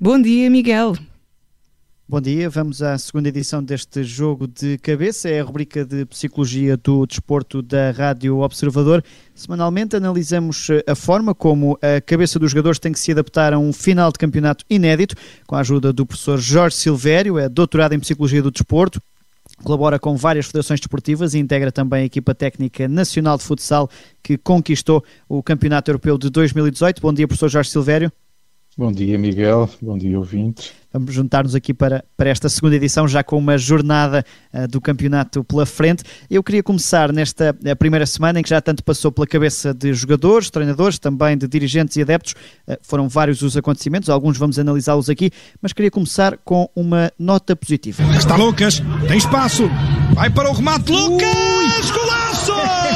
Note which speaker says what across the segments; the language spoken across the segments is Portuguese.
Speaker 1: Bom dia, Miguel.
Speaker 2: Bom dia, vamos à segunda edição deste Jogo de Cabeça, é a rubrica de Psicologia do Desporto da Rádio Observador. Semanalmente analisamos eh, a forma como a cabeça dos jogadores tem que se adaptar a um final de campeonato inédito, com a ajuda do professor Jorge Silvério, é doutorado em Psicologia do Desporto, colabora com várias federações desportivas e integra também a equipa técnica nacional de futsal que conquistou o Campeonato Europeu de 2018. Bom dia, professor Jorge Silvério.
Speaker 3: Bom dia, Miguel. Bom dia, ouvintes.
Speaker 2: Vamos juntar-nos aqui para, para esta segunda edição, já com uma jornada uh, do campeonato pela frente. Eu queria começar nesta eh, primeira semana, em que já tanto passou pela cabeça de jogadores, treinadores, também de dirigentes e adeptos. Uh, foram vários os acontecimentos, alguns vamos analisá-los aqui, mas queria começar com uma nota positiva.
Speaker 4: Está Lucas, tem espaço, vai para o remate, Lucas! Golaço!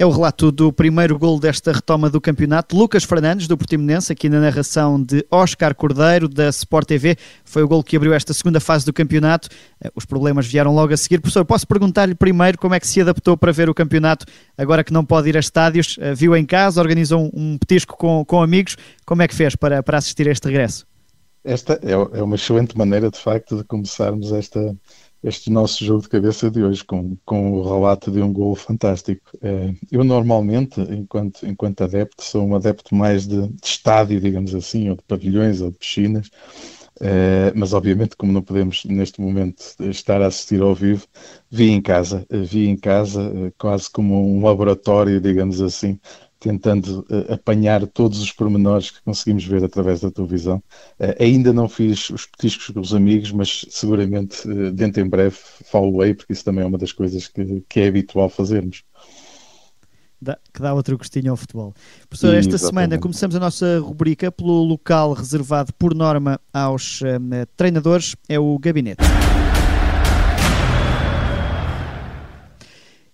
Speaker 2: É o relato do primeiro gol desta retoma do campeonato. Lucas Fernandes, do Portimonense, aqui na narração de Oscar Cordeiro, da Sport TV. Foi o gol que abriu esta segunda fase do campeonato. Eh, os problemas vieram logo a seguir. Professor, posso perguntar-lhe primeiro como é que se adaptou para ver o campeonato, agora que não pode ir a estádios? Eh, viu em casa, organizou um petisco com, com amigos. Como é que fez para, para assistir a este regresso?
Speaker 3: Esta é, é uma excelente maneira, de facto, de começarmos esta este nosso jogo de cabeça de hoje, com, com o relato de um gol fantástico. É, eu normalmente, enquanto, enquanto adepto, sou um adepto mais de, de estádio, digamos assim, ou de pavilhões ou de piscinas, é, mas obviamente como não podemos neste momento estar a assistir ao vivo, vi em casa, vi em casa é, quase como um laboratório, digamos assim, tentando uh, apanhar todos os pormenores que conseguimos ver através da televisão. Uh, ainda não fiz os petiscos com os amigos, mas seguramente uh, dentro em breve falo-ei, porque isso também é uma das coisas que, que é habitual fazermos.
Speaker 2: Dá, que dá outro gostinho ao futebol. Professor, esta exatamente. semana começamos a nossa rubrica pelo local reservado por norma aos treinadores, é o gabinete.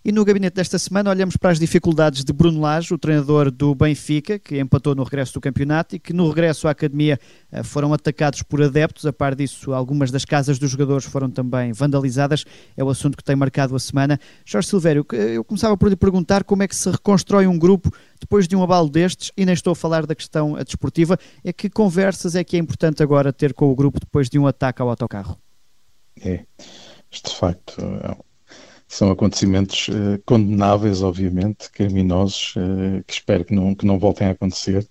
Speaker 2: E no gabinete desta semana olhamos para as dificuldades de Bruno Lage, o treinador do Benfica, que empatou no regresso do campeonato e que no regresso à academia eh, foram atacados por adeptos. A par disso, algumas das casas dos jogadores foram também vandalizadas. É o assunto que tem marcado a semana. Jorge Silvério, eu começava por lhe perguntar como é que se reconstrói um grupo depois de um abalo destes, e nem estou a falar da questão desportiva, é que conversas é que é importante agora ter com o grupo depois de um ataque ao autocarro?
Speaker 3: É, isto de facto é são acontecimentos uh, condenáveis, obviamente, criminosos, uh, que espero que não, que não voltem a acontecer.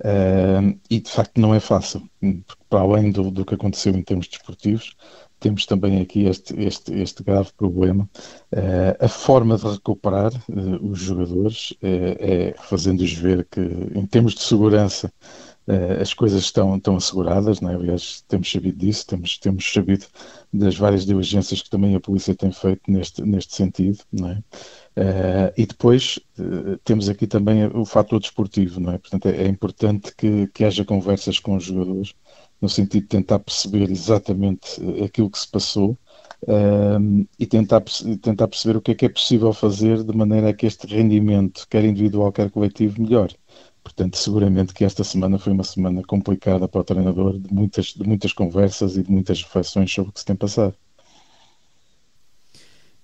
Speaker 3: Uh, e de facto não é fácil, porque para além do, do que aconteceu em termos desportivos, temos também aqui este, este, este grave problema. a forma de recuperar os jogadores é fazendo-os ver que, em termos de segurança, as coisas estão, estão asseguradas, não é? aliás, temos sabido disso, temos, temos sabido das várias diligências que também a polícia tem feito neste, neste sentido, não é? Uh, e depois uh, temos aqui também o fator desportivo, não é? Portanto, é, é, importante que, que haja conversas com os jogadores, no sentido de tentar perceber exatamente aquilo que se passou uh, e tentar, tentar perceber o que é que é possível fazer de maneira a que este rendimento, quer individual, quer coletivo, melhore. Portanto, seguramente que esta semana foi uma semana complicada para o treinador, de muitas, de muitas conversas e de muitas reflexões sobre o que se tem passado.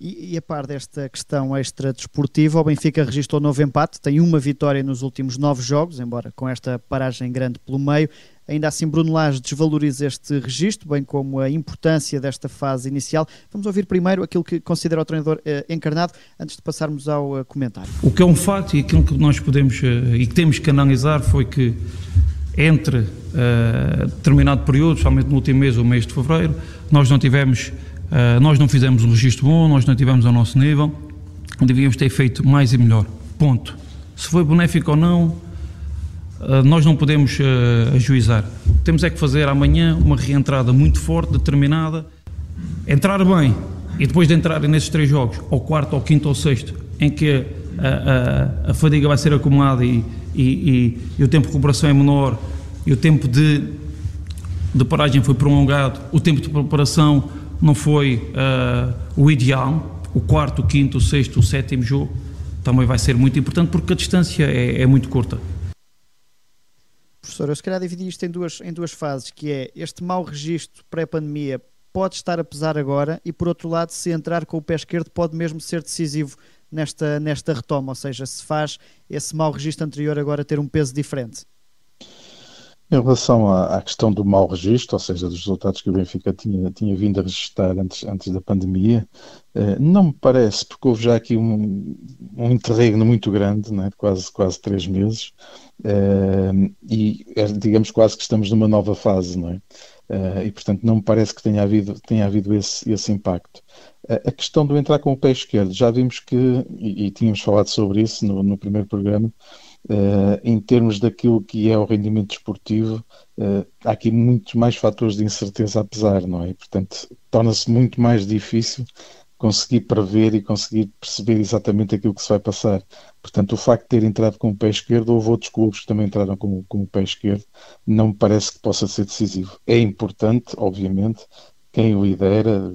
Speaker 2: E, e, a par desta questão extra-desportiva, o Benfica registrou novo empate, tem uma vitória nos últimos nove jogos, embora com esta paragem grande pelo meio. Ainda assim, Bruno Lage desvaloriza este registro, bem como a importância desta fase inicial. Vamos ouvir primeiro aquilo que considera o treinador eh, encarnado, antes de passarmos ao eh, comentário.
Speaker 5: O que é um facto e aquilo que nós podemos eh, e que temos que analisar foi que entre determinado período, especialmente no último mês, o mês de fevereiro, nós não tivemos nós não fizemos um registro bom, nós não tivemos ao nosso nível, devíamos ter feito mais e melhor. Ponto. Se foi benéfico ou não, nós não podemos uh, ajuizar. Temos é que fazer amanhã uma reentrada muito forte, determinada, entrar bem e depois de entrar nesses três jogos, ao quarto, ao quinto ou sexto, em que a, a, a fadiga vai ser acumulada e, e, e, e o tempo de recuperação é menor e o tempo de, de paragem foi prolongado, o tempo de preparação não foi uh, o ideal. O quarto, o quinto, o sexto, o sétimo jogo também vai ser muito importante porque a distância é, é muito curta.
Speaker 2: Professor, eu se calhar dividi isto em duas, em duas fases, que é este mau registro pré-pandemia pode estar a pesar agora e, por outro lado, se entrar com o pé esquerdo, pode mesmo ser decisivo nesta, nesta retoma, ou seja, se faz esse mau registro anterior agora ter um peso diferente.
Speaker 3: Em relação à, à, questão do mau registro, ou seja, dos resultados que o Benfica tinha, tinha vindo a registrar antes, antes da pandemia, eh, não me parece, porque houve já aqui um, um interregno muito grande, né, de quase, quase três meses, eh, e é, digamos quase que estamos numa nova fase, não é? Eh, e portanto não me parece que tenha havido, tenha havido esse, esse impacto. A questão do entrar com o pé esquerdo, já vimos que, e, e tínhamos falado sobre isso no, no primeiro programa, Uh, em termos daquilo que é o rendimento desportivo, uh, há aqui muitos mais fatores de incerteza a pesar, não é? Portanto, torna-se muito mais difícil conseguir prever e conseguir perceber exatamente aquilo que se vai passar. Portanto, o facto de ter entrado com o pé esquerdo, houve outros clubes que também entraram com, com o pé esquerdo, não me parece que possa ser decisivo. É importante, obviamente, quem o lidera,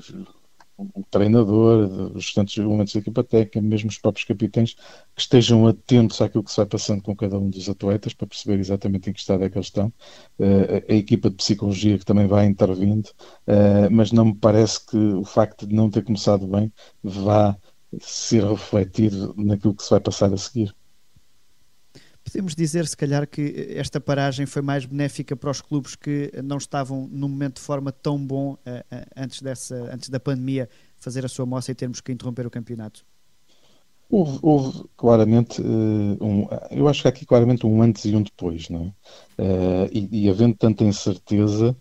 Speaker 3: o treinador, os restantes elementos da equipa técnica, mesmo os próprios capitães, que estejam atentos àquilo que se vai passando com cada um dos atletas para perceber exatamente em que estado é que eles estão. Uh, a equipa de psicologia que também vai intervindo, uh, mas não me parece que o facto de não ter começado bem vá ser refletido naquilo que se vai passar a seguir.
Speaker 2: Podemos dizer, se calhar, que esta paragem foi mais benéfica para os clubes que não estavam num momento de forma tão bom uh, uh, antes, dessa, antes da pandemia fazer a sua moça e termos que interromper o campeonato?
Speaker 3: Houve, houve claramente, uh, um, eu acho que há aqui claramente um antes e um depois, não é? E, e, havendo tanta incerteza,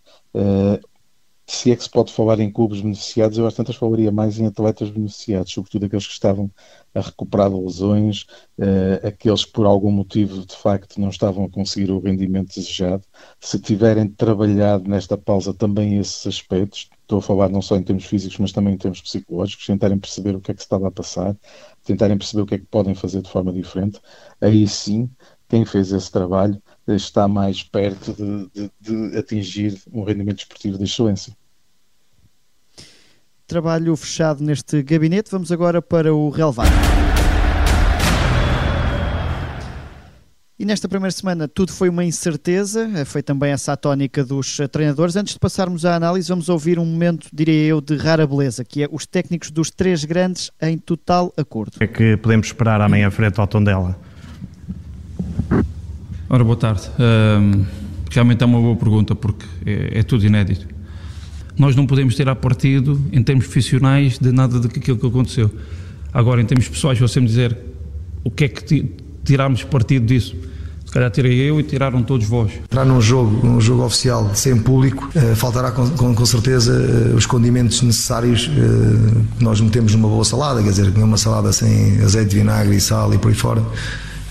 Speaker 3: se é que se pode falar em clubes beneficiados, eu às tantas falaria mais em atletas beneficiados, sobretudo aqueles que estavam a recuperar lesões, uh, aqueles que por algum motivo de facto não estavam a conseguir o rendimento desejado. Se tiverem trabalhado nesta pausa também esses aspectos, estou a falar não só em termos físicos, mas também em termos psicológicos, tentarem perceber o que é que se estava a passar, tentarem perceber o que é que podem fazer de forma diferente, aí sim, quem fez esse trabalho está mais perto de, de, de atingir um rendimento esportivo de excelência.
Speaker 2: Trabalho fechado neste gabinete. Vamos agora para o relevado. E nesta primeira semana tudo foi uma incerteza, foi também essa a tónica dos treinadores. Antes de passarmos à análise, vamos ouvir um momento, diria eu, de rara beleza, que é os técnicos dos três grandes em total acordo.
Speaker 1: O que é que podemos esperar amanhã frente ao Tondela?
Speaker 5: Ora, boa tarde. Um, realmente é uma boa pergunta, porque é, é, tudo inédito. Nós não podemos ter a partido, em termos profissionais, de nada daquilo que aconteceu. Agora, em termos pessoais, você me dizer o que é que tirarmos partido disso. Se calhar tirei eu e tiraram todos vós.
Speaker 6: Entrar num jogo, num jogo oficial sem público, uh, faltará com, com, com certeza uh, os condimentos necessários uh, que nós metemos numa boa salada, quer dizer, uma salada sem azeite, vinagre e sal e por aí fora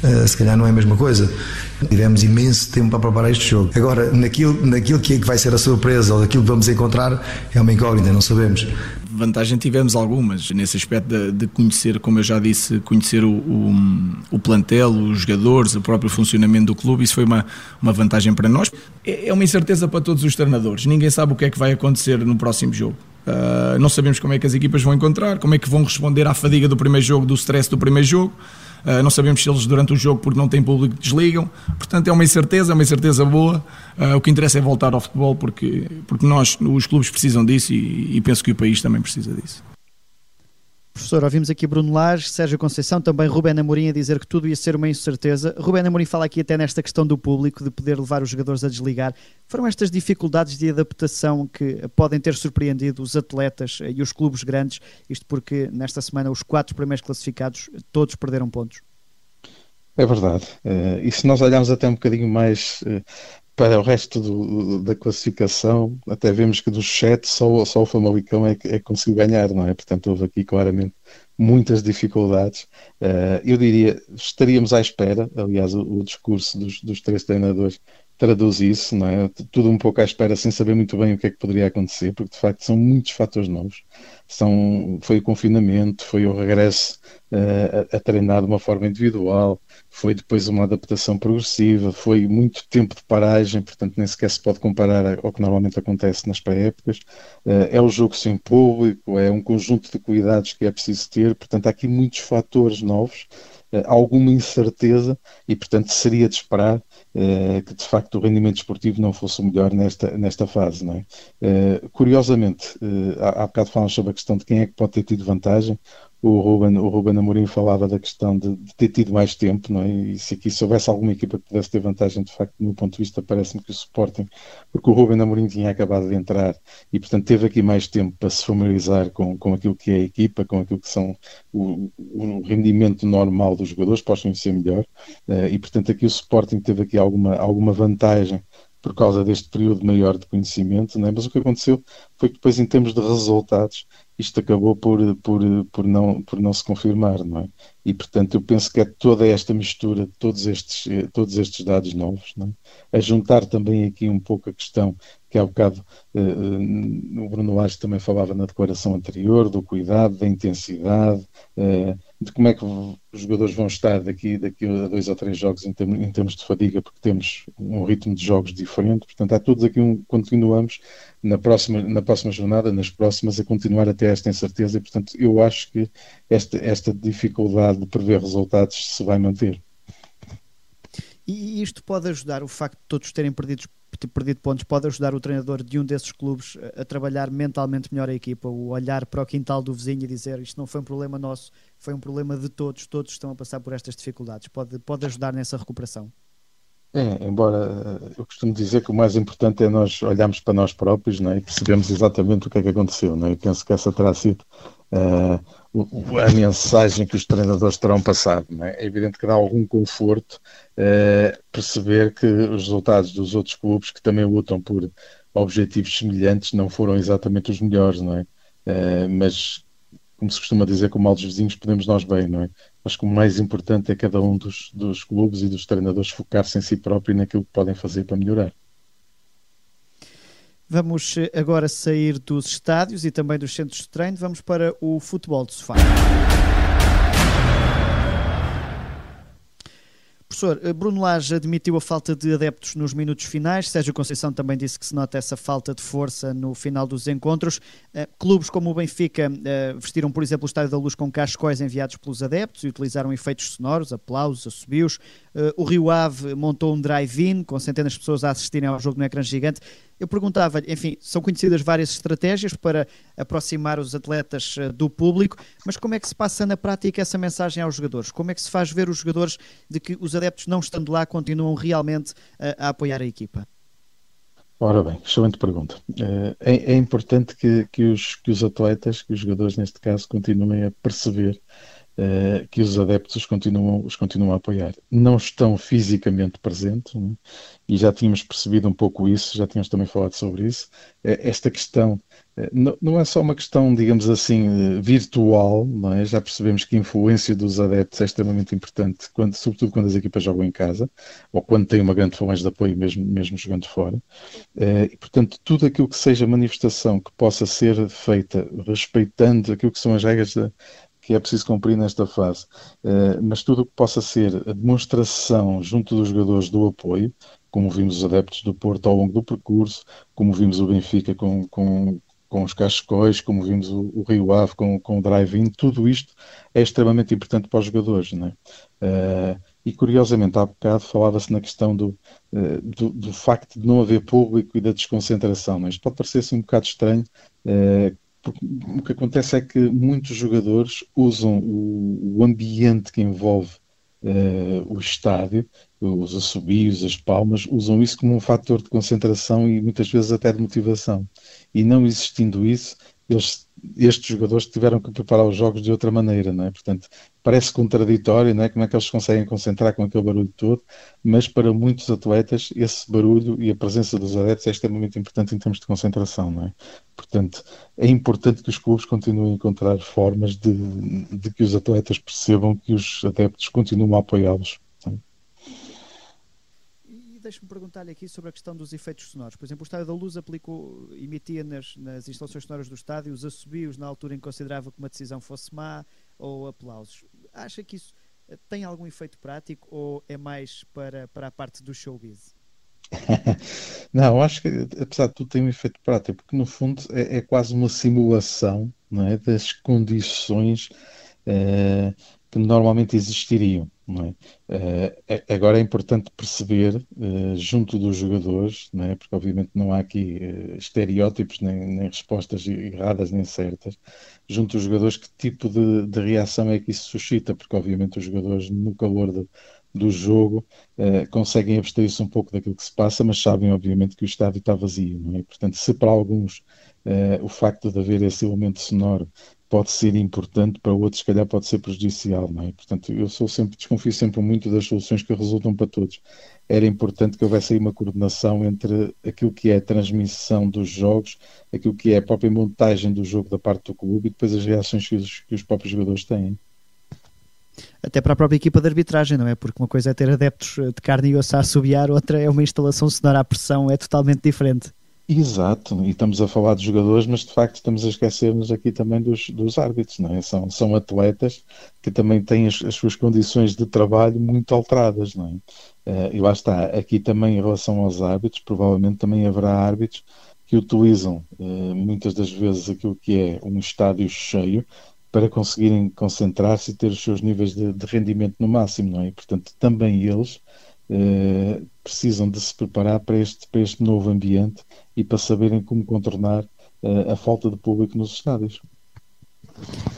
Speaker 6: uh, se calhar não é a mesma coisa. Tivemos imenso tempo para preparar este jogo. Agora, naquilo, naquilo que, é que vai ser a surpresa ou daquilo que vamos encontrar, é uma incógnita, não sabemos.
Speaker 7: Vantagem tivemos algumas nesse aspecto de, de conhecer, como eu já disse, conhecer o, o, o, plantel, os jogadores, o próprio funcionamento do clube. Isso foi uma, uma vantagem para nós. É, é uma incerteza para todos os treinadores. Ninguém sabe o que é que vai acontecer no próximo jogo. Uh, não sabemos como é que as equipas vão encontrar, como é que vão responder à fadiga do primeiro jogo, do stress do primeiro jogo. Uh, não sabemos se eles durante o jogo, porque não têm público, desligam. Portanto, é uma incerteza, é uma incerteza boa. Uh, o que interessa é voltar ao futebol, porque, porque nós, os clubes, precisam disso e, e penso que o país também precisa disso.
Speaker 2: Professor, ouvimos aqui Bruno Lage, Sérgio Conceição, também Rubén Amorim a dizer que tudo ia ser uma incerteza. Rubén Amorim fala aqui até nesta questão do público, de poder levar os jogadores a desligar. Foram estas dificuldades de adaptação que podem ter surpreendido os atletas e os clubes grandes, isto porque nesta semana os quatro primeiros classificados todos perderam pontos.
Speaker 3: É verdade. Uh, e se nós olharmos até um bocadinho mais uh, para o resto do, da classificação, até vemos que dos sete só, só o Famalicão é que, é conseguiu ganhar, não é? Portanto, houve aqui claramente muitas dificuldades. Uh, eu diria, estaríamos à espera, aliás, o, o discurso dos, dos, três treinadores traduz isso, não é? Tudo um pouco à espera, sem saber muito bem o que é que poderia acontecer, porque de facto são muitos fatores novos. São, foi o confinamento, foi o regresso uh, a, a treinar de uma forma individual, foi depois uma adaptação progressiva, foi muito tempo de paragem, portanto nem sequer se pode comparar ao que normalmente acontece nas pré-épocas. Eh, é o jogo sem público, é um conjunto de cuidados que é preciso ter, portanto há aqui muitos fatores novos alguma incerteza e, portanto, seria de esperar que de facto o rendimento esportivo não fosse o melhor nesta, nesta fase. Não é? curiosamente, há, há bocado falamos sobre a questão de quem é que pode ter tido vantagem o Ruben, o Ruben Amorim falava da questão de, de, ter tido mais tempo, não é? E se aqui se houvesse alguma equipa que pudesse ter vantagem, de facto, do meu ponto de vista, parece-me que o Sporting, porque o Ruben Amorim tinha acabado de entrar e, portanto, teve aqui mais tempo para se familiarizar com, com aquilo que é a equipa, com aquilo que são o, o rendimento normal dos jogadores, os conhecer melhor. Uh, e, portanto, aqui o Sporting teve aqui alguma, alguma vantagem por causa deste período maior de conhecimento, não é? mas o que aconteceu foi que depois, em termos de resultados, isto acabou por, por, por, não, por não se confirmar, não é? E, portanto, eu penso que é toda esta mistura de todos estes, todos estes dados novos, não é? a juntar também aqui um pouco a questão que há bocado uh, uh, o Bruno Lage também falava na declaração anterior, do cuidado, da intensidade, uh, de como é que os jogadores vão estar daqui, daqui a dois ou três jogos em, termos, em termos de fadiga, porque temos um ritmo de jogos diferente. Portanto, há todos aqui um, continuamos na próxima, na próxima jornada, nas próximas, a continuar até esta incerteza. E, portanto, eu acho que esta, esta dificuldade de prever resultados se vai manter.
Speaker 2: E isto pode ajudar o facto de todos terem perdido, perdido pontos, pode ajudar o treinador de um desses clubes a trabalhar mentalmente melhor a equipa, o olhar para o quintal do vizinho e dizer isto não foi um problema nosso, foi um problema de todos, todos estão a passar por estas dificuldades. Pode, pode ajudar nessa recuperação.
Speaker 3: É, embora eh, eu costumo dizer que o mais importante é nós olharmos para nós próprios né, e percebemos exatamente o que é que aconteceu. Né? Eu penso que essa terá sido uh, a mensagem que os treinadores terão passado. Né? É evidente que dá algum conforto uh, perceber que os resultados dos outros clubes que também lutam por objetivos semelhantes não foram exatamente os melhores, não é? Uh, mas como se costuma dizer, com mal dos vizinhos podemos nós bem, não é? Acho que o mais importante é cada um dos, dos clubes e dos treinadores focar-se em si próprio e naquilo que podem fazer para melhorar.
Speaker 2: Vamos eh, agora sair dos estádios e também dos centros de treino. Vamos para o futebol de sofá. Professor, eh, Bruno Lage admitiu a falta de adeptos nos minutos finais. Sérgio Conceição também disse que se nota essa falta de força no final dos encontros. Uh, clubes como o Benfica uh, vestiram, por exemplo, o Estádio da Luz com cascóis enviados pelos adeptos e utilizaram efeitos sonoros, aplausos, assobios. O Rio Ave montou um drive-in com centenas de pessoas a assistirem ao jogo no ecrã gigante. Eu perguntava-lhe, enfim, são conhecidas várias estratégias para aproximar os atletas uh, do público, mas como é que se passa na prática essa mensagem aos jogadores? Como é que se faz ver os jogadores de que os adeptos, não estando lá, continuam realmente uh, a apoiar a equipa?
Speaker 3: Ora bem, excelente pergunta. Uh, é, é, importante que, que, os, que os atletas, que os jogadores neste caso, continuem a perceber uh, que os adeptos os continuam, os continuam a apoiar. Não estão fisicamente presentes, né? e já tínhamos percebido um pouco isso, já tínhamos também falado sobre isso. Uh, esta questão não, não é só uma questão, digamos assim, virtual, é? já percebemos que a influência dos adeptos é extremamente importante, quando, sobretudo quando as equipas jogam em casa, ou quando têm uma grande forma de apoio, mesmo, mesmo jogando fora. E, portanto, tudo aquilo que seja manifestação que possa ser feita respeitando aquilo que são as regras da, que é preciso cumprir nesta fase. Uh, mas tudo o que possa ser a demonstração junto dos jogadores do apoio, como vimos os adeptos do Porto ao longo do percurso, como vimos o Benfica com, com, com os cascóis, como vimos o, o Rio Ave com, com o drive-in, tudo isto é extremamente importante para os jogadores. Não é? Uh, e curiosamente, há bocado falava-se na questão do, uh, do, do, facto de não haver público e da desconcentração. Não é? Pode parecer assim um bocado estranho, o que acontece é que muitos jogadores usam o, o ambiente que envolve uh, o estádio, os assobios, as palmas, usam isso como um fator de concentração e muitas vezes até de motivação. E não existindo isso, eles, estes jogadores tiveram que preparar os jogos de outra maneira, não é? Portanto, parece contraditório, não é? Como é que eles conseguem concentrar com aquele barulho todo, mas para muitos atletas esse barulho e a presença dos adeptos é extremamente importante em termos de concentração, não é? Portanto, é importante que os clubes continuem a encontrar formas de, de que os atletas percebam que os adeptos continuam a apoiá-los
Speaker 2: deixe-me perguntar-lhe aqui sobre a questão dos efeitos sonoros. Por exemplo, o Estádio da Luz aplicou, emitia nas, nas instalações sonoras do estádio os assobios na altura em que considerava que uma decisão fosse má ou aplausos. Acha que isso eh, tem algum efeito prático ou é mais para, para a parte do showbiz?
Speaker 3: não, acho que apesar de tudo tem um efeito prático, porque no fundo é, é quase uma simulação é, das condições eh, que normalmente existiriam. É? Uh, agora é importante perceber, uh, junto dos jogadores, é? porque obviamente não há aqui uh, estereótipos, nem, nem, respostas erradas nem certas, junto dos jogadores, que tipo de, de, reação é que isso suscita, porque obviamente os jogadores, no calor de, do jogo, conseguem abstrair-se um pouco daquilo que se passa, mas sabem, obviamente, que o estádio está vazio. Não é? Portanto, se para alguns o facto de haver esse elemento sonoro pode ser importante, para outros, se calhar, pode ser prejudicial, não é? Portanto, eu sou sempre, desconfio sempre muito das soluções que resultam para todos. Era importante que houvesse aí uma coordenação entre aquilo que é a transmissão dos jogos, aquilo que é a própria montagem do jogo da parte do clube e depois as reações que os, que os próprios jogadores têm.
Speaker 2: Até para a própria equipa de arbitragem, não é? Porque uma coisa é ter adeptos de carne e osso a assobiar, outra é uma instalação sonora à pressão, é totalmente diferente.
Speaker 3: Exato, e estamos a falar de jogadores, mas de facto estamos a esquecer-nos aqui também dos, dos árbitros, não é? São, são atletas que também têm as, as suas condições de trabalho muito alteradas, não é? Uh, e lá está, aqui também em relação aos árbitros, provavelmente também haverá árbitros que utilizam uh, muitas das vezes aquilo que é um estádio cheio para conseguirem concentrar-se e ter os seus níveis de, de rendimento no máximo, não é? E, portanto, também eles uh, precisam de se preparar para este, para este novo ambiente e para saberem como contornar uh, a falta de público nos estádios.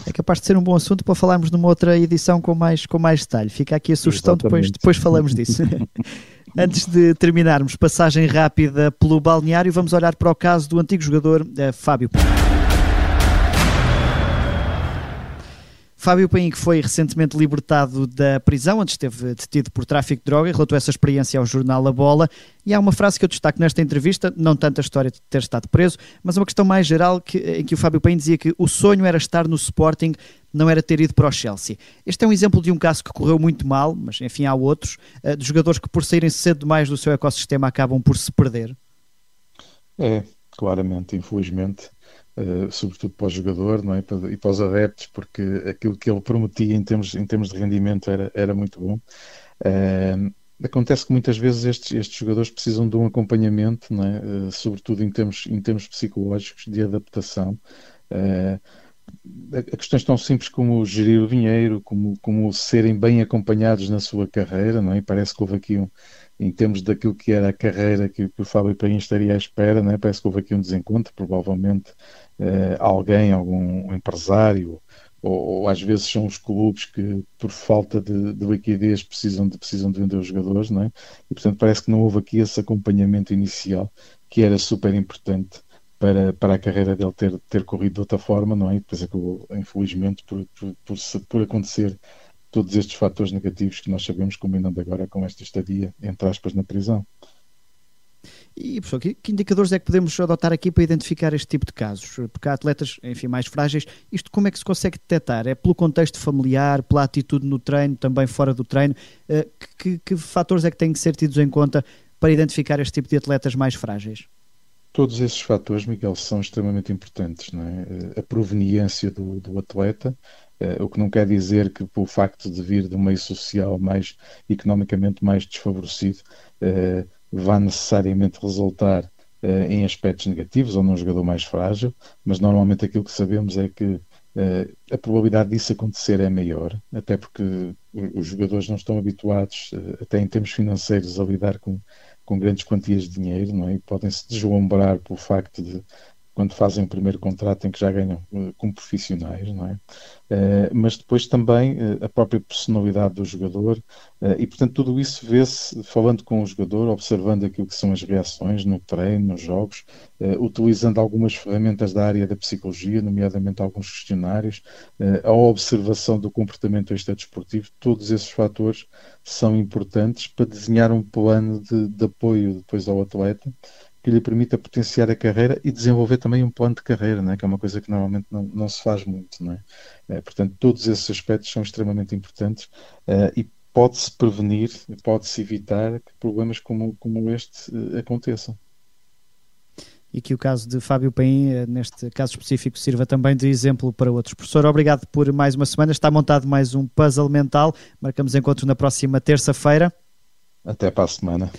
Speaker 2: É capaz de ser um bom assunto para falarmos numa outra edição com mais, com mais detalhe. Fica aqui a sugestão, depois, depois falamos disso. Antes de terminarmos, passagem rápida pelo balneário, vamos olhar para o caso do antigo jogador uh, Fábio. Fábio Paim, que foi recentemente libertado da prisão, onde esteve detido por tráfico de droga, relatou essa experiência ao jornal A Bola. E há uma frase que eu destaco nesta entrevista, não tanto a história de ter estado preso, mas uma questão mais geral que, em que o Fábio Paim dizia que o sonho era estar no Sporting, não era ter ido para o Chelsea. Este é um exemplo de um caso que correu muito mal, mas enfim há outros, eh, de jogadores que por saírem cedo demais do seu ecossistema acabam por se perder.
Speaker 3: É, claramente, infelizmente Uh, sobretudo para o jogador não é? e para os adeptos, porque aquilo que ele prometia em termos, em termos de rendimento era, era muito bom. Uh, acontece que muitas vezes estes, estes jogadores precisam de um acompanhamento, não é? Uh, sobretudo em termos, em termos psicológicos, de adaptação. a questões tão simples como gerir o dinheiro, como, como serem bem acompanhados na sua carreira, não é? parece que houve aqui um, em termos daquilo que era a carreira que, que o Fábio Paim estaria à espera, né? parece que houve aqui um desencontro, provavelmente uh, alguém, algum empresário, ou, ou, às vezes são os clubes que, por falta de, de, liquidez, precisam de, precisam de vender os jogadores, não é? E portanto parece que não houve aqui esse acompanhamento inicial que era super importante para, para a carreira dele ter, ter corrido de outra forma, não é? E depois acabou, infelizmente, por, por, por, por acontecer todos estes fatores negativos que nós sabemos, combinando agora com esta estadia, entre aspas, na prisão.
Speaker 2: E, professor, que, que, indicadores é que podemos adotar aqui para identificar este tipo de casos? Porque há atletas, enfim, mais frágeis. Isto como é que se consegue detectar? É pelo contexto familiar, pela atitude no treino, também fora do treino? Uh, que, que, fatores é que têm que ser tidos em conta para identificar este tipo de atletas mais frágeis?
Speaker 3: Todos esses fatores, Miguel, são extremamente importantes. Não é? Eh, a proveniência do, do atleta, uh, o que não quer dizer que, pelo facto de vir de um meio social mais economicamente mais desfavorecido, uh, vá necessariamente resultar uh, em aspectos negativos ou num jogador mais frágil, mas normalmente aquilo que sabemos é que uh, a probabilidade disso acontecer é maior, até porque os jogadores não estão habituados, até em termos financeiros, a lidar com, com grandes quantias de dinheiro, não é? E podem se deslumbrar pelo facto de quando fazem o primeiro contrato em que já ganham uh, como profissionais, não é? Uh, mas depois também uh, a própria personalidade do jogador e, portanto, tudo isso vê-se falando com o jogador, observando aquilo que são as reações no treino, nos jogos, utilizando algumas ferramentas da área da psicologia, nomeadamente alguns questionários, a observação do comportamento extradesportivo, todos esses fatores são importantes para desenhar um plano de, de apoio depois ao atleta que lhe permita potenciar a carreira e desenvolver também um plano de carreira, né? que é uma coisa que normalmente não, não se faz muito. Né? É, portanto, todos esses aspectos são extremamente importantes uh, e pode-se prevenir, pode-se evitar que problemas como, como este uh, aconteçam.
Speaker 2: E que o caso de Fábio Paim, eh, neste caso específico, sirva também de exemplo para outros. Professor, obrigado por mais uma semana. Está montado mais um puzzle mental. Marcamos encontros na próxima terça-feira.
Speaker 3: Até para a semana.